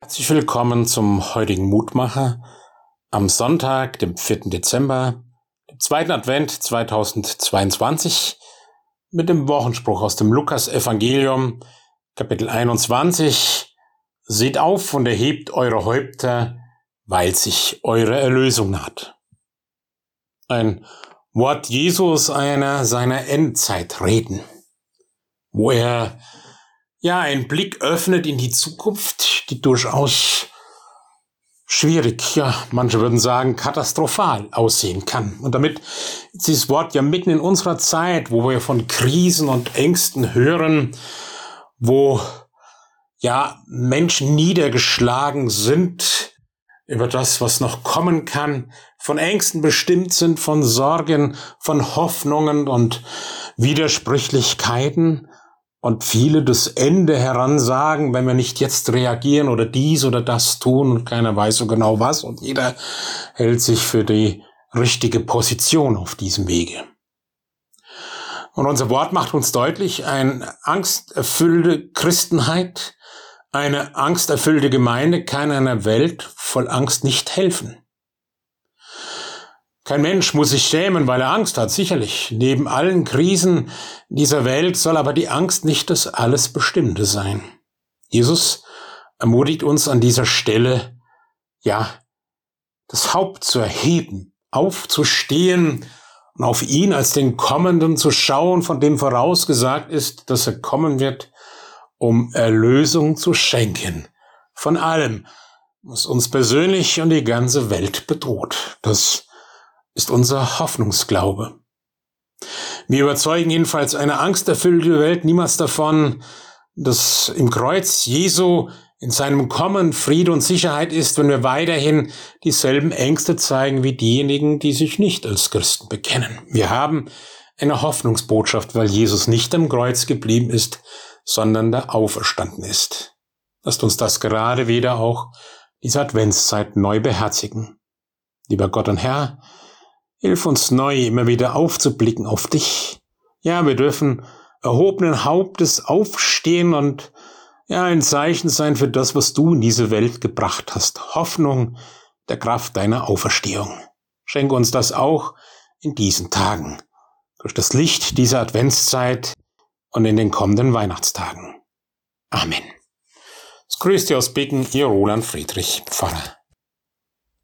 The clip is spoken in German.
Herzlich willkommen zum heutigen Mutmacher am Sonntag, dem 4. Dezember, dem zweiten Advent 2022 mit dem Wochenspruch aus dem Lukas-Evangelium, Kapitel 21. Seht auf und erhebt eure Häupter, weil sich eure Erlösung naht. Ein Wort Jesus einer seiner Endzeitreden, wo er ja einen Blick öffnet in die Zukunft, die durchaus schwierig, ja, manche würden sagen katastrophal aussehen kann. Und damit ist dieses Wort ja mitten in unserer Zeit, wo wir von Krisen und Ängsten hören, wo ja Menschen niedergeschlagen sind über das, was noch kommen kann, von Ängsten bestimmt sind, von Sorgen, von Hoffnungen und Widersprüchlichkeiten und viele das Ende heransagen, wenn wir nicht jetzt reagieren oder dies oder das tun und keiner weiß so genau was und jeder hält sich für die richtige Position auf diesem Wege. Und unser Wort macht uns deutlich, eine angsterfüllte Christenheit, eine angsterfüllte Gemeinde kann einer Welt voll Angst nicht helfen. Kein Mensch muss sich schämen, weil er Angst hat, sicherlich. Neben allen Krisen dieser Welt soll aber die Angst nicht das alles Bestimmte sein. Jesus ermutigt uns an dieser Stelle, ja, das Haupt zu erheben, aufzustehen und auf ihn als den Kommenden zu schauen, von dem vorausgesagt ist, dass er kommen wird, um Erlösung zu schenken. Von allem, was uns persönlich und die ganze Welt bedroht. Das ist unser Hoffnungsglaube. Wir überzeugen jedenfalls eine angsterfüllte Welt niemals davon, dass im Kreuz Jesu in seinem Kommen Friede und Sicherheit ist, wenn wir weiterhin dieselben Ängste zeigen wie diejenigen, die sich nicht als Christen bekennen. Wir haben eine Hoffnungsbotschaft, weil Jesus nicht am Kreuz geblieben ist, sondern da auferstanden ist. Lasst uns das gerade wieder auch diese Adventszeit neu beherzigen. Lieber Gott und Herr, Hilf uns neu immer wieder aufzublicken auf dich. Ja, wir dürfen erhobenen Hauptes aufstehen und ja, ein Zeichen sein für das, was du in diese Welt gebracht hast. Hoffnung der Kraft deiner Auferstehung. Schenke uns das auch in diesen Tagen. Durch das Licht dieser Adventszeit und in den kommenden Weihnachtstagen. Amen. Es grüßt dir aus Becken, Ihr Roland Friedrich, Pfarrer.